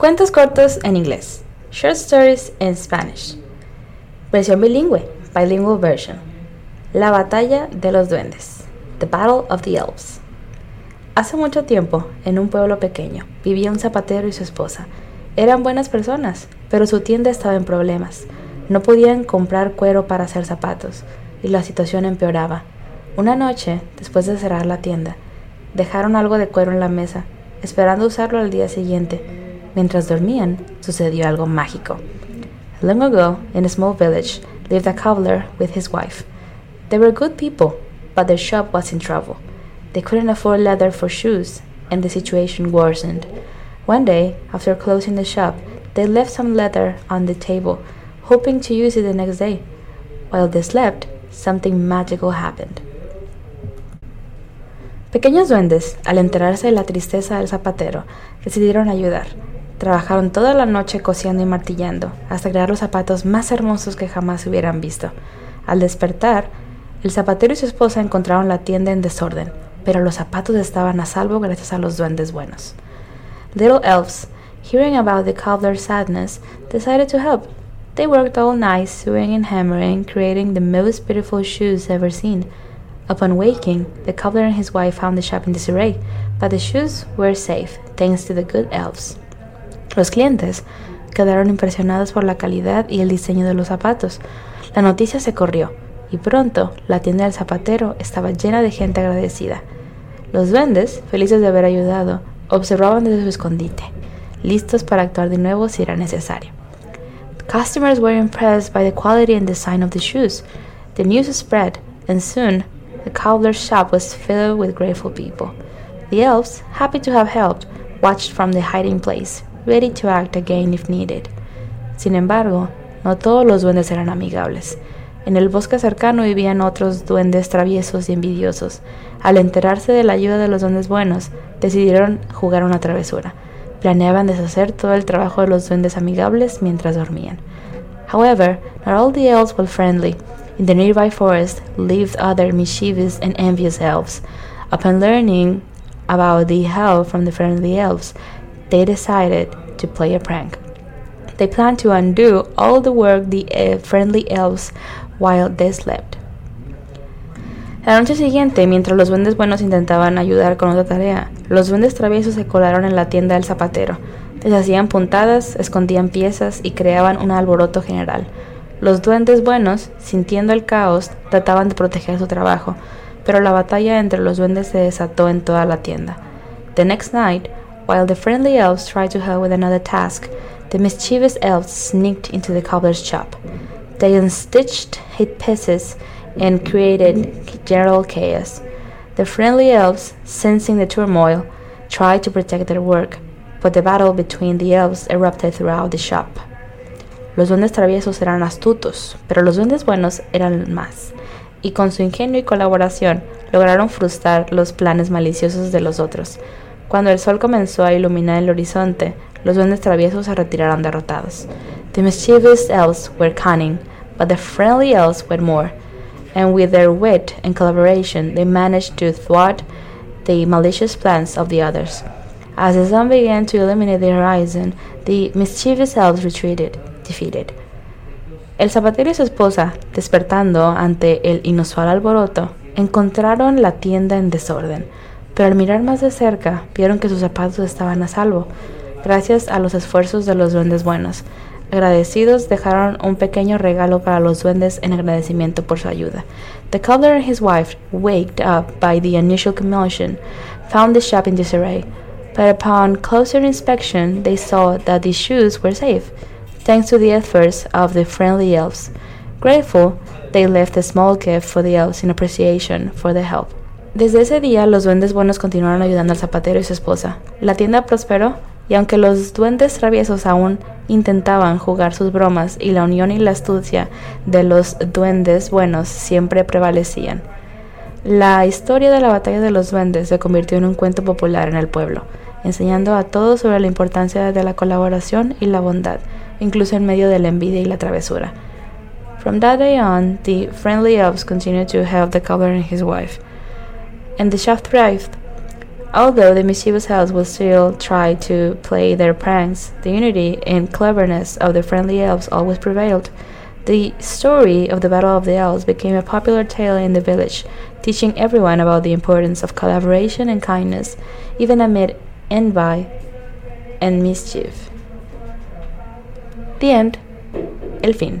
Cuentos cortos en inglés. Short stories in Spanish. Versión bilingüe. Bilingual version. La batalla de los duendes. The Battle of the Elves. Hace mucho tiempo, en un pueblo pequeño, vivía un zapatero y su esposa. Eran buenas personas, pero su tienda estaba en problemas. No podían comprar cuero para hacer zapatos, y la situación empeoraba. Una noche, después de cerrar la tienda, dejaron algo de cuero en la mesa, esperando usarlo al día siguiente Mientras dormían, sucedió algo mágico. Long ago, in a small village, lived a cobbler with his wife. They were good people, but their shop was in trouble. They couldn't afford leather for shoes, and the situation worsened. One day, after closing the shop, they left some leather on the table, hoping to use it the next day. While they slept, something magical happened. Pequeños duendes, al enterarse de la tristeza del zapatero, decidieron ayudar. Trabajaron toda la noche cosiendo y martillando, hasta crear los zapatos más hermosos que jamás hubieran visto. Al despertar, el zapatero y su esposa encontraron la tienda en desorden, pero los zapatos estaban a salvo gracias a los duendes buenos. Little elves, hearing about the cobbler's sadness, decided to help. They worked all night sewing and hammering, creating the most beautiful shoes ever seen. Upon waking, the cobbler and his wife found the shop in disarray, but the shoes were safe, thanks to the good elves. Los clientes quedaron impresionados por la calidad y el diseño de los zapatos. La noticia se corrió y pronto la tienda del zapatero estaba llena de gente agradecida. Los duendes, felices de haber ayudado, observaban desde su escondite, listos para actuar de nuevo si era necesario. customers were impressed by the quality and design of the shoes. The news spread, and soon the cobbler's shop was filled with grateful people. The elves, happy to have helped, watched from the hiding place, ready to act again if needed. Sin embargo, no todos los duendes eran amigables. En el bosque cercano vivían otros duendes traviesos y envidiosos. Al enterarse de la ayuda de los duendes buenos, decidieron jugar una travesura. Planeaban deshacer todo el trabajo de los duendes amigables mientras dormían. However, not all the elves were friendly. In the nearby forest lived other mischievous and envious elves. Upon learning about the help from the friendly elves, they decided to play a prank. They planned to undo all the work the uh, friendly elves while they slept. La noche siguiente, mientras los duendes buenos intentaban ayudar con otra tarea, los duendes traviesos se colaron en la tienda del zapatero. Deshacían puntadas, escondían piezas y creaban un alboroto general. Los duendes buenos, sintiendo el caos, trataban de proteger su trabajo, pero la batalla entre los duendes se desató en toda la tienda. The next night, While the friendly elves tried to help with another task, the mischievous elves sneaked into the cobbler's shop. They unstitched his pieces and created general chaos. The friendly elves, sensing the turmoil, tried to protect their work, but the battle between the elves erupted throughout the shop. Los duendes traviesos eran astutos, pero los duendes buenos eran más, y con su ingenio y colaboración lograron frustrar los planes maliciosos de los otros. Cuando el sol comenzó a iluminar el horizonte, los duendes traviesos se retiraron derrotados. The mischievous elves were cunning, but the friendly elves were more, and with their wit and collaboration they managed to thwart the malicious plans of the others. As the sun began to illuminate the horizon, the mischievous elves retreated, defeated. El zapatero y su esposa, despertando ante el inusual alboroto, encontraron la tienda en desorden pero al mirar más de cerca vieron que sus zapatos estaban a salvo, gracias a los esfuerzos de los duendes buenos. Agradecidos dejaron un pequeño regalo para los duendes en agradecimiento por su ayuda. The cobbler and his wife, waked up by the initial commotion, found the shop in disarray, but upon closer inspection they saw that the shoes were safe, thanks to the efforts of the friendly elves. Grateful, they left a small gift for the elves in appreciation for their help. Desde ese día, los duendes buenos continuaron ayudando al zapatero y su esposa. La tienda prosperó, y aunque los duendes traviesos aún intentaban jugar sus bromas y la unión y la astucia de los duendes buenos siempre prevalecían. La historia de la batalla de los duendes se convirtió en un cuento popular en el pueblo, enseñando a todos sobre la importancia de la colaboración y la bondad, incluso en medio de la envidia y la travesura. From that day on, the friendly elves continued to help the cobbler and his wife, and the shaft thrived. Although the mischievous elves would still try to play their pranks, the unity and cleverness of the friendly elves always prevailed. The story of the Battle of the Elves became a popular tale in the village, teaching everyone about the importance of collaboration and kindness, even amid envy and mischief. The end. El fin.